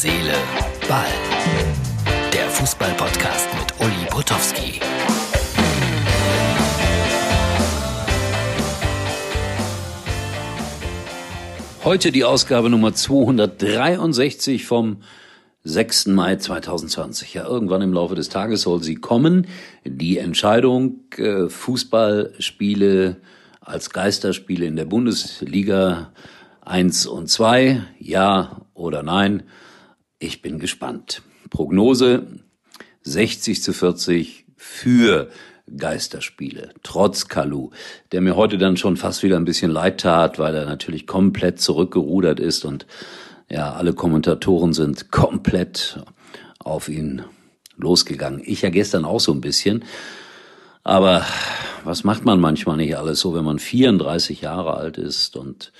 Seele, Ball. Der Fußball-Podcast mit Uli Potowski. Heute die Ausgabe Nummer 263 vom 6. Mai 2020. Ja, irgendwann im Laufe des Tages soll sie kommen. Die Entscheidung, äh, Fußballspiele als Geisterspiele in der Bundesliga 1 und 2, ja oder nein. Ich bin gespannt. Prognose 60 zu 40 für Geisterspiele, trotz Kalu, der mir heute dann schon fast wieder ein bisschen leid tat, weil er natürlich komplett zurückgerudert ist und ja, alle Kommentatoren sind komplett auf ihn losgegangen. Ich ja gestern auch so ein bisschen. Aber was macht man manchmal nicht alles so, wenn man 34 Jahre alt ist und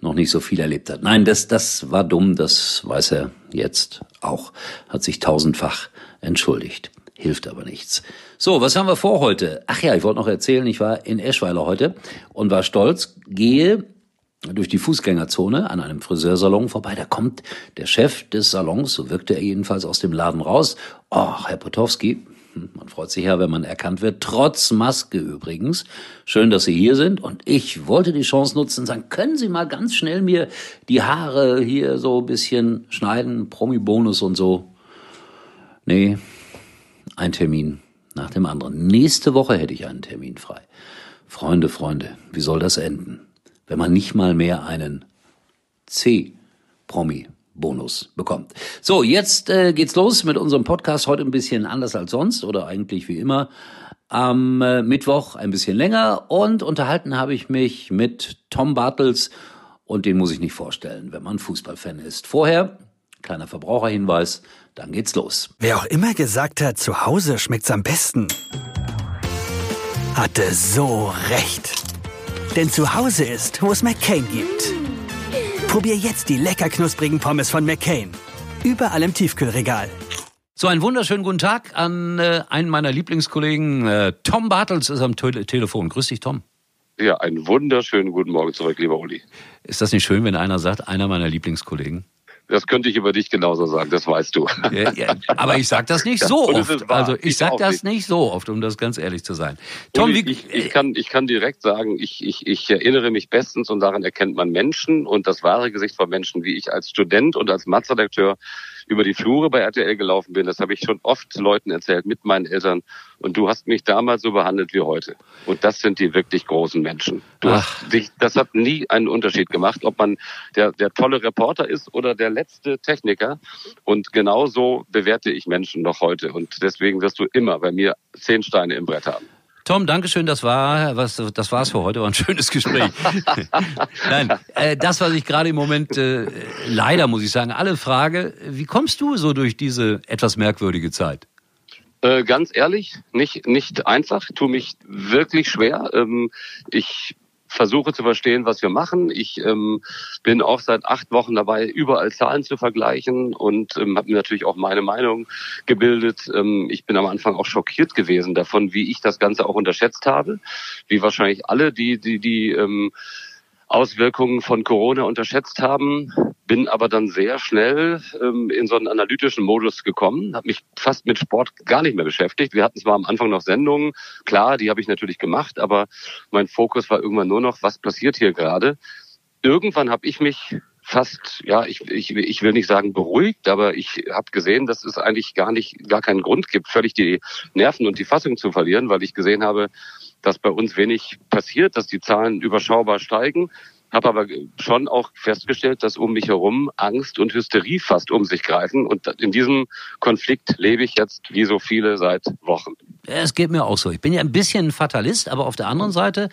noch nicht so viel erlebt hat. Nein, das, das war dumm, das weiß er jetzt auch, hat sich tausendfach entschuldigt. Hilft aber nichts. So, was haben wir vor heute? Ach ja, ich wollte noch erzählen, ich war in Eschweiler heute und war stolz, gehe durch die Fußgängerzone an einem Friseursalon vorbei. Da kommt der Chef des Salons, so wirkte er jedenfalls aus dem Laden raus. Oh, Herr Potowski, man freut sich ja, wenn man erkannt wird, trotz Maske übrigens. Schön, dass Sie hier sind. Und ich wollte die Chance nutzen und sagen, können Sie mal ganz schnell mir die Haare hier so ein bisschen schneiden, Promi-Bonus und so. Nee, ein Termin nach dem anderen. Nächste Woche hätte ich einen Termin frei. Freunde, Freunde, wie soll das enden? Wenn man nicht mal mehr einen C-Promi-Bonus bekommt. So, jetzt äh, geht's los mit unserem Podcast. Heute ein bisschen anders als sonst oder eigentlich wie immer. Am äh, Mittwoch ein bisschen länger und unterhalten habe ich mich mit Tom Bartels und den muss ich nicht vorstellen, wenn man Fußballfan ist. Vorher, kleiner Verbraucherhinweis, dann geht's los. Wer auch immer gesagt hat, zu Hause schmeckt's am besten, hatte so recht. Denn zu Hause ist, wo es McCain gibt. Probier jetzt die lecker knusprigen Pommes von McCain. Überall im Tiefkühlregal. So, einen wunderschönen guten Tag an äh, einen meiner Lieblingskollegen. Äh, Tom Bartels ist am Te Telefon. Grüß dich, Tom. Ja, einen wunderschönen guten Morgen zurück, lieber Uli. Ist das nicht schön, wenn einer sagt, einer meiner Lieblingskollegen? Das könnte ich über dich genauso sagen, das weißt du. Ja, ja, aber ich sage das nicht so oft. Also ich, ich sage das nicht. so oft, um das ganz ehrlich zu sein. Tom, wie, ich, ich, kann, ich kann direkt sagen, ich, ich, ich erinnere mich bestens und daran erkennt man Menschen und das wahre Gesicht von Menschen, wie ich als Student und als Matz-Redakteur über die Flure bei RTL gelaufen bin. Das habe ich schon oft Leuten erzählt, mit meinen Eltern. Und du hast mich damals so behandelt wie heute. Und das sind die wirklich großen Menschen. Du Ach. hast dich, das hat nie einen Unterschied gemacht, ob man der, der tolle Reporter ist oder der letzte Techniker. Und genauso bewerte ich Menschen noch heute. Und deswegen wirst du immer bei mir zehn Steine im Brett haben. Tom, Dankeschön, das war was, das war's für heute, war ein schönes Gespräch. Nein, äh, das, was ich gerade im Moment äh, leider muss ich sagen, alle frage, wie kommst du so durch diese etwas merkwürdige Zeit? Äh, ganz ehrlich, nicht nicht einfach, tu mich wirklich schwer. Ähm, ich versuche zu verstehen, was wir machen. Ich ähm, bin auch seit acht Wochen dabei, überall Zahlen zu vergleichen und ähm, habe mir natürlich auch meine Meinung gebildet. Ähm, ich bin am Anfang auch schockiert gewesen davon, wie ich das Ganze auch unterschätzt habe, wie wahrscheinlich alle, die die die ähm, Auswirkungen von Corona unterschätzt haben, bin aber dann sehr schnell ähm, in so einen analytischen Modus gekommen, habe mich fast mit Sport gar nicht mehr beschäftigt. Wir hatten zwar am Anfang noch Sendungen, klar, die habe ich natürlich gemacht, aber mein Fokus war irgendwann nur noch, was passiert hier gerade. Irgendwann habe ich mich fast, ja, ich, ich, ich will nicht sagen beruhigt, aber ich habe gesehen, dass es eigentlich gar nicht, gar keinen Grund gibt, völlig die Nerven und die Fassung zu verlieren, weil ich gesehen habe, dass bei uns wenig passiert, dass die Zahlen überschaubar steigen. Habe aber schon auch festgestellt, dass um mich herum Angst und Hysterie fast um sich greifen. Und in diesem Konflikt lebe ich jetzt wie so viele seit Wochen. Es geht mir auch so. Ich bin ja ein bisschen Fatalist, aber auf der anderen Seite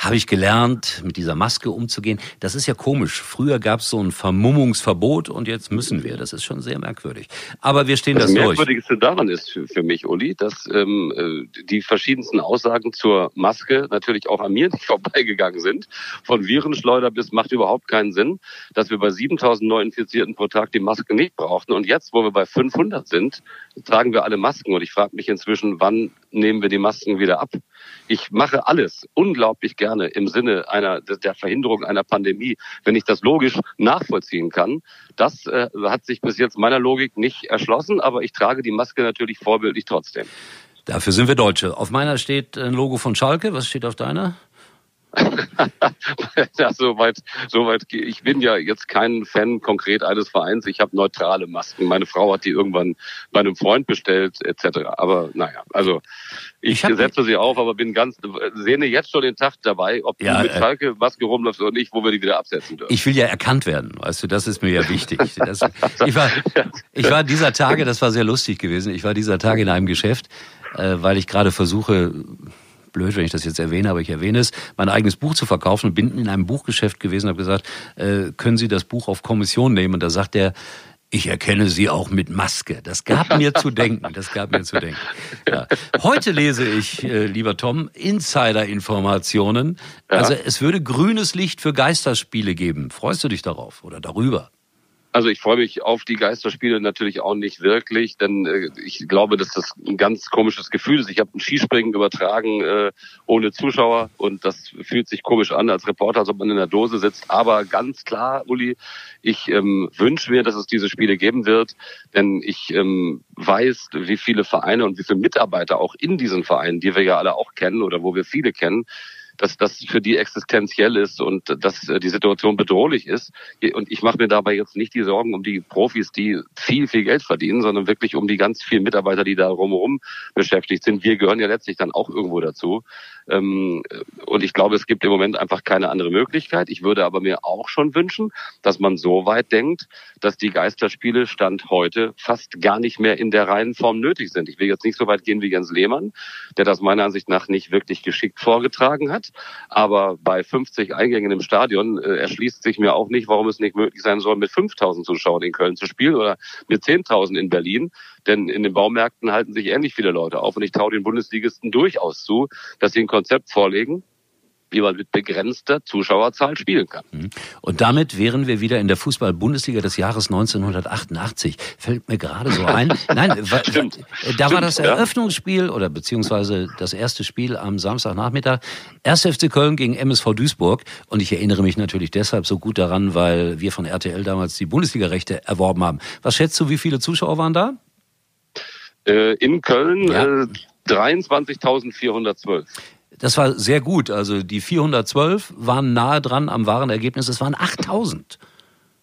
habe ich gelernt, mit dieser Maske umzugehen. Das ist ja komisch. Früher gab es so ein Vermummungsverbot und jetzt müssen wir. Das ist schon sehr merkwürdig. Aber wir stehen das, das durch. Das Merkwürdigste daran ist für, für mich, Uli, dass ähm, äh, die verschiedensten Aussagen zur Maske natürlich auch an mir nicht vorbeigegangen sind. Von Virenschleuder bis macht überhaupt keinen Sinn, dass wir bei 7000 Neuinfizierten pro Tag die Maske nicht brauchten. Und jetzt, wo wir bei 500 sind, tragen wir alle Masken. Und ich frage mich inzwischen, wann nehmen wir die Masken wieder ab. Ich mache alles unglaublich gerne im Sinne einer der Verhinderung einer Pandemie, wenn ich das logisch nachvollziehen kann. Das äh, hat sich bis jetzt meiner Logik nicht erschlossen, aber ich trage die Maske natürlich vorbildlich trotzdem. Dafür sind wir Deutsche. Auf meiner steht ein Logo von Schalke. Was steht auf deiner? ja, soweit, soweit. Ich bin ja jetzt kein Fan konkret eines Vereins. Ich habe neutrale Masken. Meine Frau hat die irgendwann bei einem Freund bestellt, etc. Aber naja, also ich, ich setze sie auf, aber bin ganz sehne jetzt schon den Tag dabei, ob ja, du mit äh, Schalke Maske rumläufst oder nicht, wo wir die wieder absetzen dürfen. Ich will ja erkannt werden, weißt du. Das ist mir ja wichtig. Das, ich war, ich war dieser Tage, das war sehr lustig gewesen. Ich war dieser Tage in einem Geschäft, äh, weil ich gerade versuche blöd, wenn ich das jetzt erwähne, aber ich erwähne es, mein eigenes Buch zu verkaufen und bin in einem Buchgeschäft gewesen und habe gesagt, äh, können Sie das Buch auf Kommission nehmen? Und da sagt der, ich erkenne Sie auch mit Maske. Das gab mir zu denken. Das gab mir zu denken. Ja. Heute lese ich, äh, lieber Tom, Insider-Informationen. Ja. Also es würde grünes Licht für Geisterspiele geben. Freust du dich darauf oder darüber? Also ich freue mich auf die Geisterspiele natürlich auch nicht wirklich, denn äh, ich glaube, dass das ein ganz komisches Gefühl ist. Ich habe ein Skispringen übertragen äh, ohne Zuschauer und das fühlt sich komisch an als Reporter, als ob man in der Dose sitzt. Aber ganz klar, Uli, ich ähm, wünsche mir, dass es diese Spiele geben wird, denn ich ähm, weiß, wie viele Vereine und wie viele Mitarbeiter auch in diesen Vereinen, die wir ja alle auch kennen oder wo wir viele kennen, dass das für die existenziell ist und dass äh, die Situation bedrohlich ist. Und ich mache mir dabei jetzt nicht die Sorgen um die Profis, die viel, viel Geld verdienen, sondern wirklich um die ganz vielen Mitarbeiter, die da rumherum beschäftigt sind. Wir gehören ja letztlich dann auch irgendwo dazu. Ähm, und ich glaube, es gibt im Moment einfach keine andere Möglichkeit. Ich würde aber mir auch schon wünschen, dass man so weit denkt, dass die Geisterspiele Stand heute fast gar nicht mehr in der reinen Form nötig sind. Ich will jetzt nicht so weit gehen wie Jens Lehmann, der das meiner Ansicht nach nicht wirklich geschickt vorgetragen hat. Aber bei 50 Eingängen im Stadion äh, erschließt sich mir auch nicht, warum es nicht möglich sein soll, mit 5000 Zuschauern in Köln zu spielen oder mit 10.000 in Berlin. Denn in den Baumärkten halten sich ähnlich viele Leute auf. Und ich traue den Bundesligisten durchaus zu, dass sie ein Konzept vorlegen, wie man mit begrenzter Zuschauerzahl spielen kann. Mhm. Und damit wären wir wieder in der Fußball-Bundesliga des Jahres 1988. Fällt mir gerade so ein. Nein, Stimmt. da Stimmt, war das Eröffnungsspiel oder beziehungsweise das erste Spiel am Samstagnachmittag. 1. FC Köln gegen MSV Duisburg. Und ich erinnere mich natürlich deshalb so gut daran, weil wir von RTL damals die Bundesliga-Rechte erworben haben. Was schätzt du, wie viele Zuschauer waren da? Äh, in Köln ja. äh, 23.412. Das war sehr gut. Also die 412 waren nahe dran am wahren Ergebnis. Es waren 8000.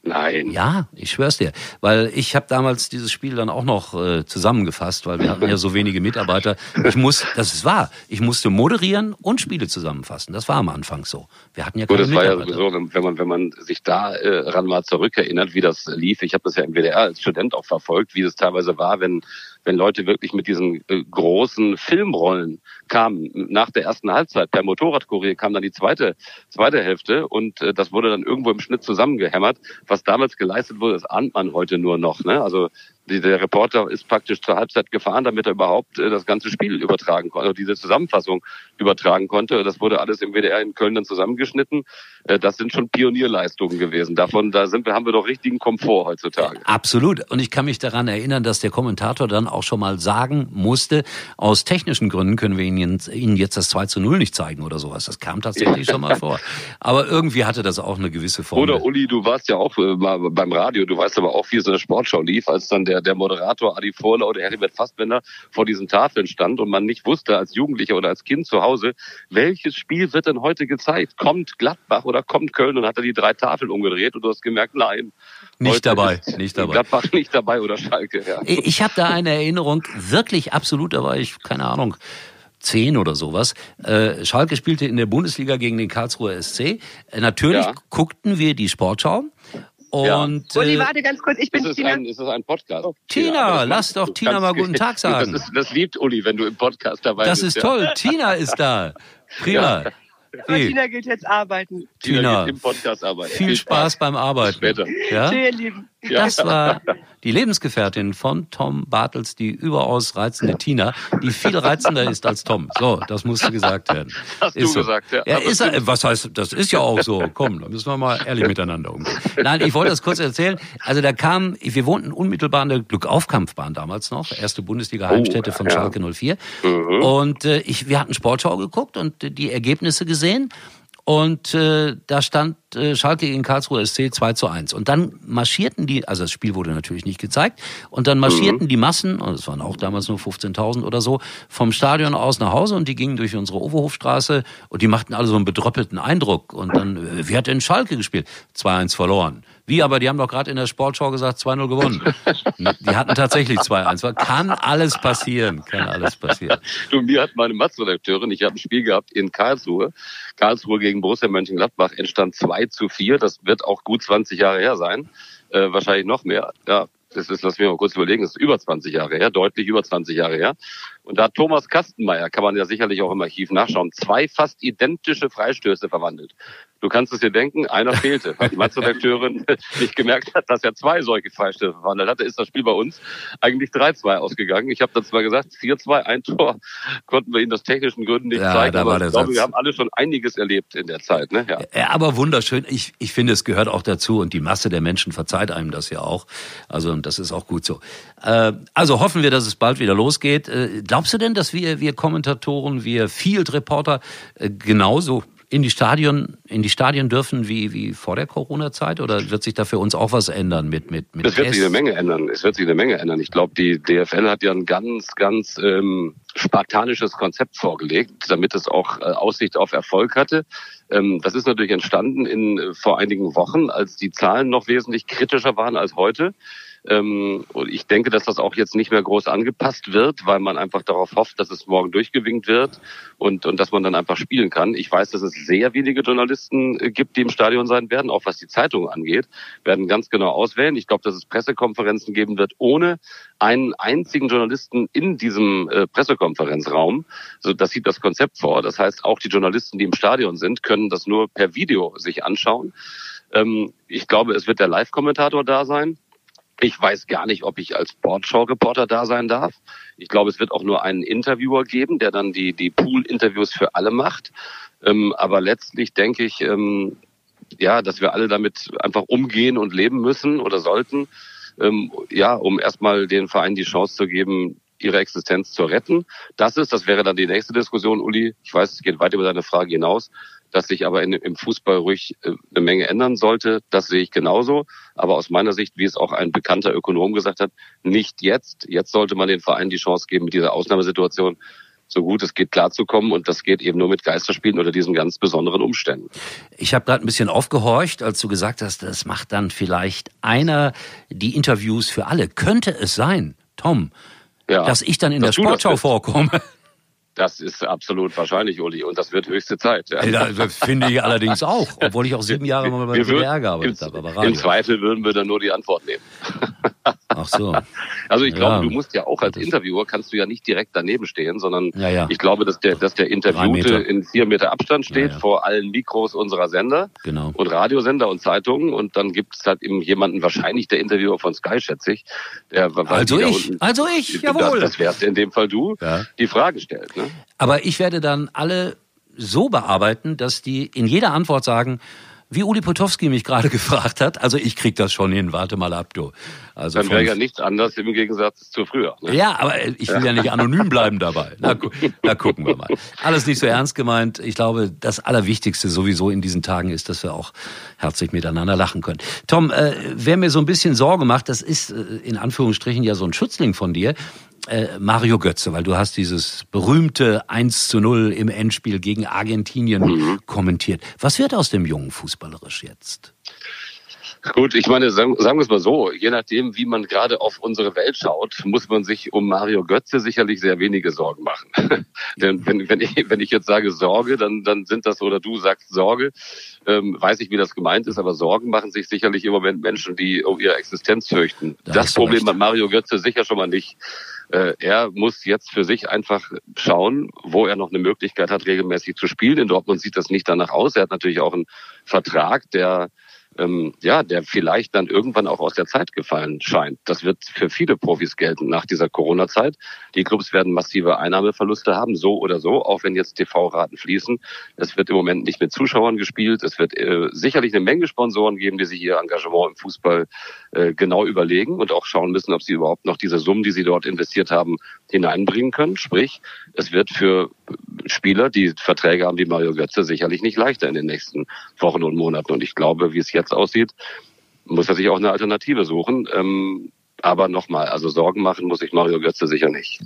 Nein. Ja, ich schwör's dir. Weil ich habe damals dieses Spiel dann auch noch äh, zusammengefasst, weil wir hatten ja so wenige Mitarbeiter. Ich muss, das ist wahr, ich musste moderieren und Spiele zusammenfassen. Das war am Anfang so. Wir hatten ja keine Gut, das war ja sowieso, wenn man, wenn man sich da äh, ran mal zurückerinnert, wie das lief. Ich habe das ja im WDR als Student auch verfolgt, wie das teilweise war, wenn wenn Leute wirklich mit diesen äh, großen Filmrollen kamen. Nach der ersten Halbzeit per Motorradkurier kam dann die zweite, zweite Hälfte und äh, das wurde dann irgendwo im Schnitt zusammengehämmert. Was damals geleistet wurde, das ahnt man heute nur noch. Ne? Also der Reporter ist praktisch zur Halbzeit gefahren, damit er überhaupt äh, das ganze Spiel übertragen konnte, also diese Zusammenfassung übertragen konnte. Das wurde alles im WDR in Köln dann zusammengeschnitten. Äh, das sind schon Pionierleistungen gewesen. Davon, da sind wir, haben wir doch richtigen Komfort heutzutage. Absolut. Und ich kann mich daran erinnern, dass der Kommentator dann auch schon mal sagen musste, aus technischen Gründen können wir Ihnen, Ihnen jetzt das 2 zu 0 nicht zeigen oder sowas. Das kam tatsächlich schon mal vor. Aber irgendwie hatte das auch eine gewisse Form. Oder Uli, du warst ja auch äh, mal beim Radio, du weißt aber auch, wie so eine Sportschau lief, als dann der der, der Moderator Adi Vorler oder Heribert Fassbender vor diesen Tafeln stand und man nicht wusste als Jugendlicher oder als Kind zu Hause, welches Spiel wird denn heute gezeigt? Kommt Gladbach oder kommt Köln? Und hat er die drei Tafeln umgedreht und du hast gemerkt, nein. Nicht dabei, nicht dabei. Gladbach nicht dabei oder Schalke, ja. Ich habe da eine Erinnerung, wirklich absolut, da war ich, keine Ahnung, zehn oder sowas. Äh, Schalke spielte in der Bundesliga gegen den Karlsruher SC. Äh, natürlich ja. guckten wir die Sportschau und, ja. Uli, äh, warte ganz kurz, ich bin ist Tina. Ein, ist das ein Podcast? Oh, Tina, Tina lass doch Tina mal guten Tag sagen. Das, ist, das, liebt Uli, wenn du im Podcast dabei das bist. Das ist ja. toll, Tina ist da. Prima. Ja. Hey. Tina geht jetzt arbeiten. Tina, Tina geht im Podcast arbeiten. Viel, Spaß, Spaß beim Arbeiten. Bis später. Ja? Tschüss, ihr Lieben. Das war die Lebensgefährtin von Tom Bartels, die überaus reizende Tina, die viel reizender ist als Tom. So, das musste gesagt werden. Hast ist du so. gesagt, ja. ja ist er, was heißt, das ist ja auch so. Komm, da müssen wir mal ehrlich miteinander umgehen. Nein, ich wollte das kurz erzählen. Also da kam, wir wohnten unmittelbar an der Glückaufkampfbahn damals noch, erste Bundesliga-Heimstätte Oh, von ja. Schalke 04. Mhm. Und äh, ich, wir hatten Sportschau geguckt und die Ergebnisse gesehen. Und äh, da stand äh, Schalke gegen Karlsruhe SC 2 zu 1. Und dann marschierten die, also das Spiel wurde natürlich nicht gezeigt, und dann marschierten die Massen, und es waren auch damals nur 15.000 oder so, vom Stadion aus nach Hause und die gingen durch unsere Overhofstraße und die machten alle so einen bedröppelten Eindruck. Und dann, äh, wer hat denn Schalke gespielt? 2-1 verloren. Wie, aber die haben doch gerade in der Sportschau gesagt, 2-0 gewonnen. Die hatten tatsächlich 2-1. Kann alles passieren, kann alles passieren. Du, mir hat meine Matz-Redakteurin, ich habe ein Spiel gehabt in Karlsruhe, Karlsruhe gegen Borussia Mönchengladbach, entstand 2 zu 4, das wird auch gut 20 Jahre her sein, äh, wahrscheinlich noch mehr, ja. Das ist, lass mich mal kurz überlegen, das ist über 20 Jahre her, deutlich über 20 Jahre her. Und da hat Thomas Kastenmeier, kann man ja sicherlich auch im Archiv nachschauen, zwei fast identische Freistöße verwandelt. Du kannst es dir denken, einer fehlte, weil die Matz-Redakteurin nicht gemerkt hat, dass er zwei solche Freistöße verwandelt hatte, ist das Spiel bei uns eigentlich 3-2 ausgegangen. Ich habe dann zwar gesagt, 4-2, ein Tor, konnten wir Ihnen aus technischen Gründen nicht Ja, zeigen, da aber war der ich glaube, Satz. wir haben alle schon einiges erlebt in der Zeit. Ne? Ja. Ja, aber wunderschön. Ich, ich finde, es gehört auch dazu und die Masse der Menschen verzeiht einem das ja auch. Also und das ist auch gut so. Äh, also hoffen wir, dass es bald wieder losgeht. Äh, glaubst du denn, dass wir, wir Kommentatoren, wir Field Reporter äh, genauso in die Stadion, in die Stadien dürfen wie, wie vor der Corona-Zeit? Oder wird sich da für uns auch was ändern mit, mit, mit Es wird sich eine Menge ändern. Es wird sich eine Menge ändern. Ich glaube, die DFL hat ja ein ganz, ganz ähm, spartanisches Konzept vorgelegt, damit es auch äh, Aussicht auf Erfolg hatte. Ähm, das ist natürlich entstanden in äh, vor einigen Wochen, als die Zahlen noch wesentlich kritischer waren als heute. Ähm, und ich denke, dass das auch jetzt nicht mehr groß angepasst wird, weil man einfach darauf hofft, dass es morgen durchgewinkt wird und, und dass man dann einfach spielen kann. Ich weiß, dass es sehr wenige Journalisten äh, gibt, die im Stadion sein werden, auch was die Zeitungen angeht, werden ganz genau auswählen. Ich glaube, dass es Pressekonferenzen geben wird ohne einen einzigen Journalisten in diesem äh, Pressekonferenzraum. So, das sieht das Konzept vor. Das heißt, auch die Journalisten, die im Stadion sind, können das nur per Video sich anschauen. Ähm, ich glaube, es wird der Live-Kommentator da sein. Ich weiß gar nicht, ob ich als Sportschau-Reporter da sein darf. Ich glaube, es wird auch nur einen Interviewer geben, der dann die, die Pool-Interviews für alle macht. Ähm, aber letztlich denke ich, ähm, ja, dass wir alle damit einfach umgehen und leben müssen oder sollten. Ähm, ja, um erstmal den Verein die Chance zu geben, ihre Existenz zu retten. Das ist, das wäre dann die nächste Diskussion, Uli. Ich weiß, es geht weit über deine Frage hinaus, dass sich aber in, im Fußball ruhig äh, eine Menge ändern sollte. Das sehe ich genauso. Aber aus meiner Sicht, wie es auch ein bekannter Ökonom gesagt hat, nicht jetzt. Jetzt sollte man den Verein die Chance geben, mit dieser Ausnahmesituation so gut es geht klarzukommen. Und das geht eben nur mit Geisterspielen oder diesen ganz besonderen Umständen. Ich habe gerade ein bisschen aufgehorcht, als du gesagt hast, das macht dann vielleicht einer die Interviews für alle. Könnte es sein, Tom, Ja, dass ich dann in dass der Sportschau vorkomme? Das ist absolut wahrscheinlich, Uli. Und das wird höchste Zeit. Ja. Ja, das finde ich allerdings auch, obwohl ich auch sieben Jahre mal bei WDR gearbeitet im, habe. Im. Zweifel würden wir dann nur die Antwort nehmen. Ach so. Also ich glaube, Ja. du musst ja auch als Das- Interviewer kannst du ja nicht direkt daneben stehen, sondern Ja, ja. ich glaube, dass der, dass der Interviewte in vier Meter Abstand steht vor allen Mikros unserer Sender Genau. und Radiosender und Zeitungen und dann gibt es halt eben jemanden, wahrscheinlich der Interviewer von Sky, schätze ich, der Also ich, unten- also ich, das, jawohl. das wärst in dem Fall du, die Frage stellt. Ne? Aber ich werde dann alle so bearbeiten, dass die in jeder Antwort sagen, wie Uli Potowski mich gerade gefragt hat, also ich krieg das schon hin, warte mal ab, du. Also Dann wäre ja nichts anders im Gegensatz zu früher. Ne? Ja, aber ich will ja nicht anonym bleiben dabei. Na, gu na gucken wir mal. Alles nicht so ernst gemeint. Ich glaube, das Allerwichtigste sowieso in diesen Tagen ist, dass wir auch herzlich miteinander lachen können. Tom, äh, wer mir so ein bisschen Sorge macht, das ist äh, in Anführungsstrichen ja so ein Schützling von dir, Mario Götze, weil du hast dieses berühmte 1 zu 0 im Endspiel gegen Argentinien kommentiert. Was wird aus dem Jungen fußballerisch jetzt? Gut, ich meine, sagen, sagen wir es mal so, je nachdem, wie man gerade auf unsere Welt schaut, muss man sich um Mario Götze sicherlich sehr wenige Sorgen machen. Denn wenn, wenn, ich, wenn ich jetzt sage Sorge, dann, dann sind das, oder du sagst Sorge, ähm, weiß ich, wie das gemeint ist, aber Sorgen machen sich sicherlich im Moment Menschen, die um ihre Existenz fürchten. Da das Problem recht. hat Mario Götze sicher schon mal nicht. Äh, er muss jetzt für sich einfach schauen, wo er noch eine Möglichkeit hat, regelmäßig zu spielen. In Dortmund sieht das nicht danach aus. Er hat natürlich auch einen Vertrag, der ähm, ja, der vielleicht dann irgendwann auch aus der Zeit gefallen scheint. Das wird für viele Profis gelten nach dieser Corona-Zeit. Die Clubs werden massive Einnahmeverluste haben, so oder so, auch wenn jetzt TV-Raten fließen. Es wird im Moment nicht mit Zuschauern gespielt. Es wird äh, sicherlich eine Menge Sponsoren geben, die sich ihr Engagement im Fußball äh, genau überlegen und auch schauen müssen, ob sie überhaupt noch diese Summen, die sie dort investiert haben, hineinbringen können. Sprich, es wird für Spieler, die Verträge haben wie Mario Götze, sicherlich nicht leichter in den nächsten Wochen und Monaten. Und ich glaube, wie es jetzt aussieht, muss er sich auch eine Alternative suchen. Ähm, aber nochmal, also Sorgen machen muss sich Mario Götze sicher nicht.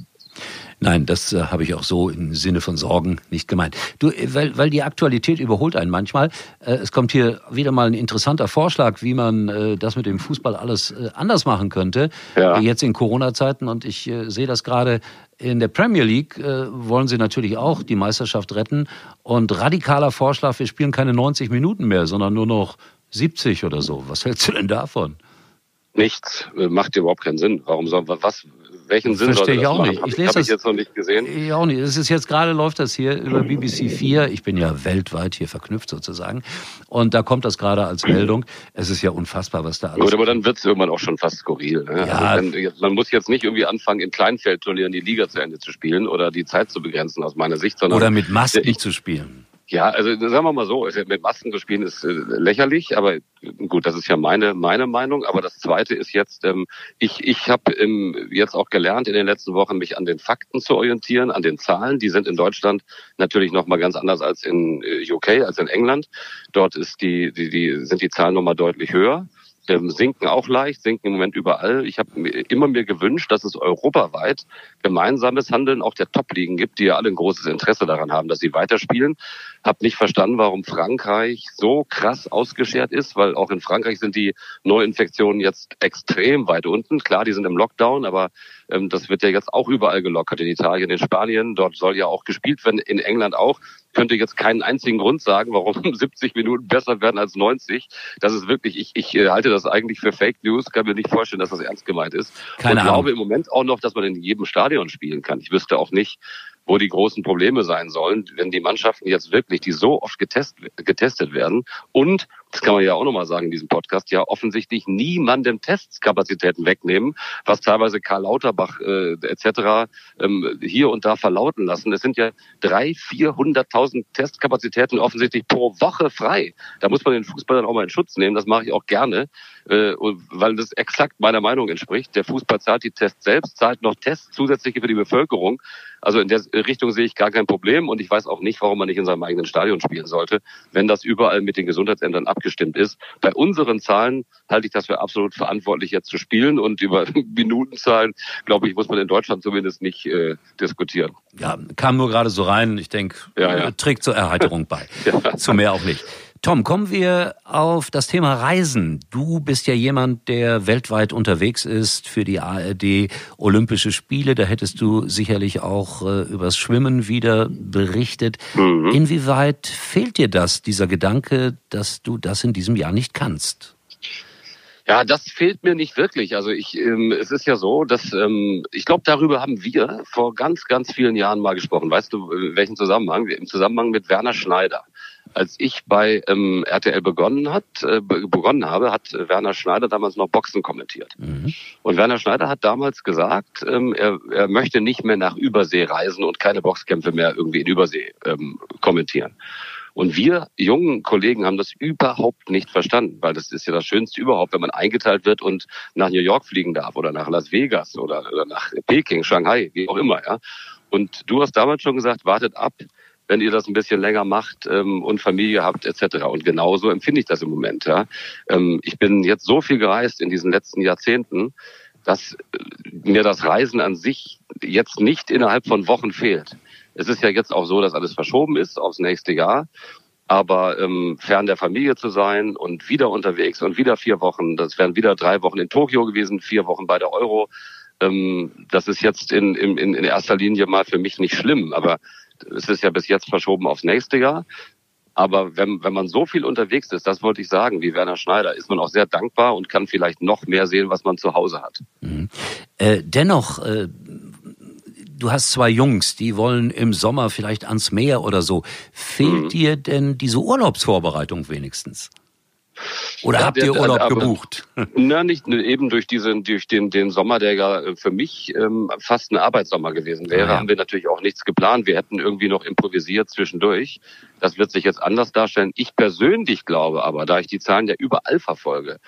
Nein, das äh, habe ich auch so im Sinne von Sorgen nicht gemeint. Du, äh, weil, weil die Aktualität überholt einen manchmal. Äh, es kommt hier wieder mal ein interessanter Vorschlag, wie man äh, das mit dem Fußball alles äh, anders machen könnte. Ja. Jetzt in Corona-Zeiten und ich äh, sehe das gerade in der Premier League wollen sie natürlich auch die Meisterschaft retten und radikaler Vorschlag, wir spielen keine 90 Minuten mehr, sondern nur noch 70 oder so. Was hältst du denn davon? Nichts, macht überhaupt keinen Sinn. Warum soll was welchen Sinn Verstehe ich auch machen? nicht. Ich lese hab das ich jetzt noch nicht gesehen. Ich auch nicht. Es ist jetzt gerade läuft das hier über BBC 4. Ich bin ja weltweit hier verknüpft sozusagen. Und da kommt das gerade als Meldung. Es ist ja unfassbar, was da alles. Gut, aber dann wird es irgendwann auch schon fast skurril. Ne? Ja. Also wenn, man muss jetzt nicht irgendwie anfangen, in Kleinfeldturnieren die Liga zu Ende zu spielen oder die Zeit zu begrenzen aus meiner Sicht, sondern oder mit Masken ich, zu spielen. Ja, also sagen wir mal so, mit Masken zu spielen ist äh, lächerlich, aber gut, das ist ja meine meine Meinung. Aber das Zweite ist jetzt, ähm, ich ich habe ähm, jetzt auch gelernt in den letzten Wochen, mich an den Fakten zu orientieren, an den Zahlen. Die sind in Deutschland natürlich noch mal ganz anders als in äh, UK, als in England. Dort ist die die die sind die Zahlen noch mal deutlich höher ähm, sinken auch leicht, sinken im Moment überall. Ich habe immer mir gewünscht, dass es europaweit gemeinsames Handeln auch der Top-Ligen gibt, die ja alle ein großes Interesse daran haben, dass sie weiterspielen. Hab nicht verstanden, warum Frankreich so krass ausgeschert ist, weil auch in Frankreich sind die Neuinfektionen jetzt extrem weit unten. Klar, die sind im Lockdown, aber ähm, das wird ja jetzt auch überall gelockert. In Italien, in Spanien, dort soll ja auch gespielt werden, in England auch. Könnte jetzt keinen einzigen Grund sagen, warum 70 Minuten besser werden als 90. Das ist wirklich, ich, ich äh, halte das eigentlich für Fake News, kann mir nicht vorstellen, dass das ernst gemeint ist. Keine Und glaube im Moment auch noch, dass man in jedem Stadion spielen kann. Ich wüsste auch nicht, wo die großen Probleme sein sollen, wenn die Mannschaften jetzt wirklich, die so oft getest, getestet werden und, das kann man ja auch nochmal sagen in diesem Podcast, ja offensichtlich niemandem Testskapazitäten wegnehmen, was teilweise Karl Lauterbach äh, etc. Ähm, hier und da verlauten lassen. Es sind ja drei, vierhunderttausend Testkapazitäten offensichtlich pro Woche frei. Da muss man den Fußball dann auch mal in Schutz nehmen. Das mache ich auch gerne, äh, weil das exakt meiner Meinung entspricht. Der Fußball zahlt die Tests selbst, zahlt noch Tests zusätzliche für die Bevölkerung. Also in der Richtung sehe ich gar kein Problem und ich weiß auch nicht, warum man nicht in seinem eigenen Stadion spielen sollte, wenn das überall mit den Gesundheitsämtern abgestimmt ist. Bei unseren Zahlen halte ich das für absolut verantwortlich, jetzt zu spielen und über Minutenzahlen, glaube ich, muss man in Deutschland zumindest nicht äh, diskutieren. Ja, kam nur gerade so rein. Ich denke, ja, ja. trägt zur Erheiterung bei. ja. Zu mehr auch nicht. Tom, kommen wir auf das Thema Reisen. Du bist ja jemand, der weltweit unterwegs ist für die ARD Olympische Spiele. Da hättest du sicherlich auch äh, übers Schwimmen wieder berichtet. Mhm. Inwieweit fehlt dir das, dieser Gedanke, dass du das in diesem Jahr nicht kannst? Ja, das fehlt mir nicht wirklich. Also ich, ähm, es ist ja so, dass ähm, ich glaube, darüber haben wir vor ganz, ganz vielen Jahren mal gesprochen. Weißt du, in welchem Zusammenhang? Im Zusammenhang mit Werner Schneider als ich bei ähm, RTL begonnen hat, äh, begonnen habe, hat Werner Schneider damals noch Boxen kommentiert. Mhm. Und Werner Schneider hat damals gesagt, ähm, er, er möchte nicht mehr nach Übersee reisen und keine Boxkämpfe mehr irgendwie in Übersee ähm, kommentieren. Und wir jungen Kollegen haben das überhaupt nicht verstanden, weil das ist ja das Schönste überhaupt, wenn man eingeteilt wird und nach New York fliegen darf oder nach Las Vegas oder, oder nach Peking, Shanghai, wie auch immer. Ja. Und du hast damals schon gesagt, wartet ab, wenn ihr das ein bisschen länger macht ähm, und Familie habt etc. Und genauso empfinde ich das im Moment. Ja. Ähm, ich bin jetzt so viel gereist in diesen letzten Jahrzehnten, dass äh, mir das Reisen an sich jetzt nicht innerhalb von Wochen fehlt. Es ist ja jetzt auch so, dass alles verschoben ist aufs nächste Jahr. Aber ähm, fern der Familie zu sein und wieder unterwegs und wieder vier Wochen, das wären wieder drei Wochen in Tokio gewesen, vier Wochen bei der Euro. Ähm, das ist jetzt in, in, in erster Linie mal für mich nicht schlimm. Aber es ist ja bis jetzt verschoben aufs nächste Jahr. Aber wenn, wenn man so viel unterwegs ist, das wollte ich sagen, wie Werner Schneider, ist man auch sehr dankbar und kann vielleicht noch mehr sehen, was man zu Hause hat. Mhm. Äh, dennoch, äh, du hast zwei Jungs, die wollen im Sommer vielleicht ans Meer oder so. Fehlt mhm. dir denn diese Urlaubsvorbereitung wenigstens? Oder ja, habt ihr Urlaub aber, gebucht? Na, nicht eben durch diesen, durch den, den Sommer, der ja für mich ähm, fast ein Arbeitssommer gewesen wäre, ja. haben wir natürlich auch nichts geplant. Wir hätten irgendwie noch improvisiert zwischendurch. Das wird sich jetzt anders darstellen. Ich persönlich glaube aber, da ich die Zahlen ja überall verfolge,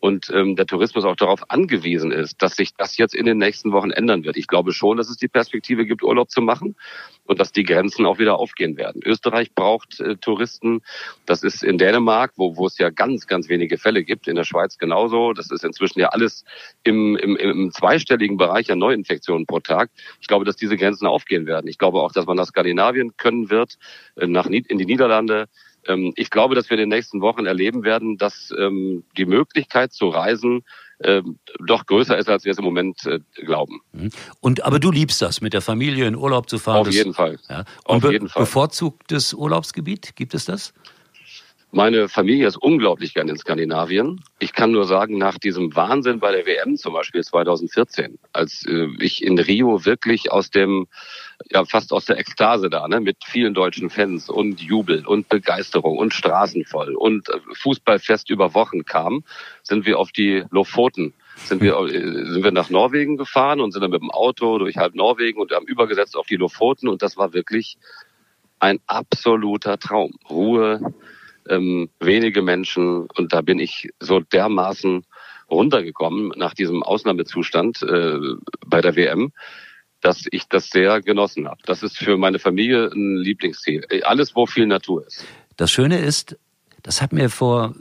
und ähm, der Tourismus auch darauf angewiesen ist, dass sich das jetzt in den nächsten Wochen ändern wird. Ich glaube schon, dass es die Perspektive gibt, Urlaub zu machen und dass die Grenzen auch wieder aufgehen werden. Österreich braucht äh, Touristen. Das ist in Dänemark, wo, wo es ja ganz, ganz wenige Fälle gibt. In der Schweiz genauso. Das ist inzwischen ja alles im, im, im zweistelligen Bereich an Neuinfektionen pro Tag. Ich glaube, dass diese Grenzen aufgehen werden. Ich glaube auch, dass man nach Skandinavien können wird, äh, nach, in die Niederlande ich glaube, dass wir in den nächsten Wochen erleben werden, dass ähm, die Möglichkeit zu reisen ähm, doch größer ist, als wir es im Moment äh, glauben. Mhm. Und aber du liebst das, mit der Familie in Urlaub zu fahren. Auf jeden Fall. Ja. Und Auf jeden Fall. bevorzugtes Urlaubsgebiet gibt es das? Meine Familie ist unglaublich gern in Skandinavien. Ich kann nur sagen, nach diesem Wahnsinn bei der WM zum Beispiel 2014, als äh, ich in Rio wirklich aus dem, ja fast aus der Ekstase da, ne, mit vielen deutschen Fans und Jubel und Begeisterung und Straßen voll und äh, Fußballfest über Wochen kam, sind wir auf die Lofoten sind wir, äh, sind wir nach Norwegen gefahren und sind dann mit dem Auto durch halb Norwegen und haben übergesetzt auf die Lofoten und das war wirklich ein absoluter Traum. Ruhe, ähm, wenige Menschen und da bin ich so dermaßen runtergekommen nach diesem Ausnahmezustand äh, bei der WM, dass ich das sehr genossen habe. Das ist für meine Familie ein Lieblingsziel. Alles, wo viel Natur ist. Das Schöne ist, das hat mir vor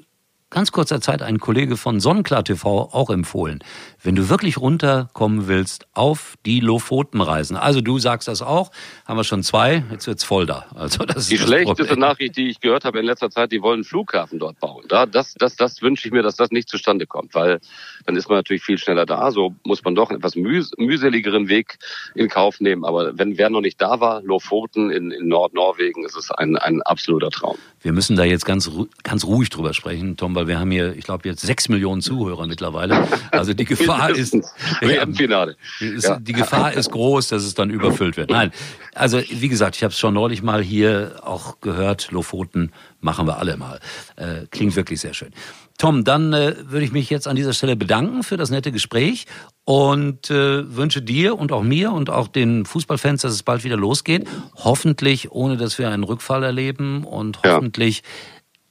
ganz kurzer Zeit ein Kollege von Sonnenklar TV auch empfohlen. Wenn du wirklich runterkommen willst auf die Lofoten reisen. Also du sagst das auch, haben wir schon zwei, jetzt wird's voll da. Also das die ist schlechteste Nachricht, die ich gehört habe in letzter Zeit, die wollen einen Flughafen dort bauen. Da, das, das, das wünsche ich mir, dass das nicht zustande kommt, weil dann ist man natürlich viel schneller da. So muss man doch einen etwas mühs mühseligeren Weg in Kauf nehmen. Aber wenn wer noch nicht da war, Lofoten in, in Nordnorwegen, ist es ein, ein absoluter Traum. Wir müssen da jetzt ganz, ganz ruhig drüber sprechen, Tom, weil wir haben hier, ich glaube, jetzt sechs Millionen Zuhörer mittlerweile. Also die Gefahr ist, ja, ist die Gefahr ist groß, dass es dann überfüllt wird. Nein, also wie gesagt, ich habe es schon neulich mal hier auch gehört. Lofoten machen wir alle mal. Äh, klingt wirklich sehr schön. Tom, dann äh, würde ich mich jetzt an dieser Stelle bedanken für das nette Gespräch und äh, wünsche dir und auch mir und auch den Fußballfans, dass es bald wieder losgeht. Hoffentlich, ohne dass wir einen Rückfall erleben und ja.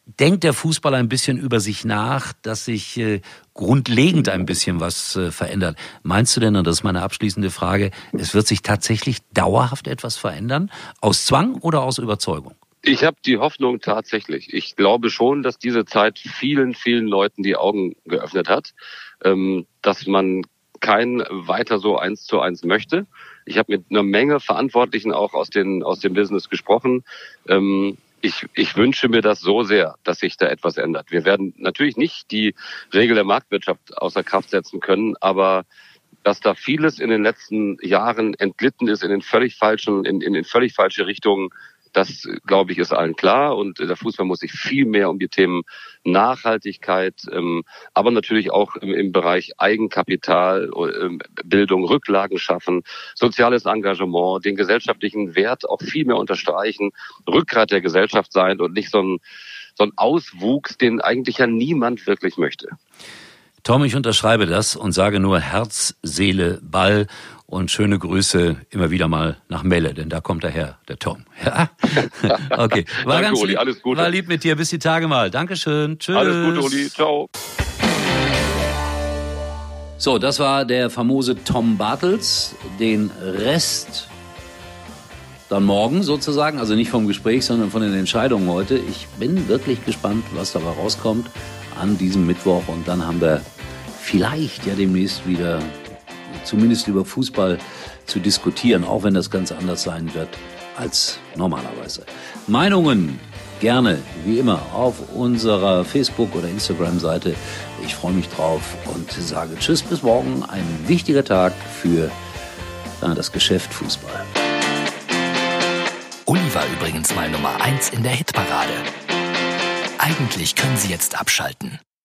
Denkt der Fußball ein bisschen über sich nach, dass sich äh, grundlegend ein bisschen was äh, verändert. Meinst du denn, und das ist meine abschließende Frage, es wird sich tatsächlich dauerhaft etwas verändern? Aus Zwang oder aus Überzeugung? Ich habe die Hoffnung tatsächlich. Ich glaube schon, dass diese Zeit vielen, vielen Leuten die Augen geöffnet hat, ähm, dass man kein weiter so eins zu eins möchte. Ich habe mit einer Menge Verantwortlichen auch aus, den, aus dem Business gesprochen. Ähm, ich, ich wünsche mir das so sehr, dass sich da etwas ändert. Wir werden natürlich nicht die Regel der Marktwirtschaft außer Kraft setzen können, aber dass da vieles in den letzten Jahren entglitten ist in den völlig falschen, in, in den völlig falsche Richtungen, das, glaube ich, ist allen klar. Und der Fußball muss sich viel mehr um die Themen Nachhaltigkeit, ähm, aber natürlich auch im, Bereich Eigenkapital, ähm, Bildung, Rücklagen schaffen, soziales Engagement, den gesellschaftlichen Wert auch viel mehr unterstreichen, Rückgrat der Gesellschaft sein und nicht so ein, so ein Auswuchs, den eigentlich ja niemand wirklich möchte. Tom, ich unterschreibe das und sage nur Herz, Seele, Ball und schöne Grüße immer wieder mal nach Melle, denn da kommt er her, der Tom. Ja? Okay. War Danke, ganz Uli, alles Gute. War lieb mit dir. Bis die Tage mal. Dankeschön. Tschüss. Alles Gute, Uli. Ciao. So, das war der famose Tom Bartels. Den Rest dann morgen sozusagen, also nicht vom Gespräch, sondern von den Entscheidungen heute. Ich bin wirklich gespannt, was dabei rauskommt an diesem Mittwoch und dann haben wir vielleicht ja demnächst wieder zumindest über Fußball zu diskutieren, auch wenn das ganz anders sein wird als normalerweise. Meinungen gerne, wie immer, auf unserer Facebook- oder Instagram-Seite. Ich freue mich drauf und sage Tschüss bis morgen. Ein wichtiger Tag für ja, das Geschäft Fußball. Uli war übrigens mal Nummer 1 in der Hitparade. Eigentlich können Sie jetzt abschalten.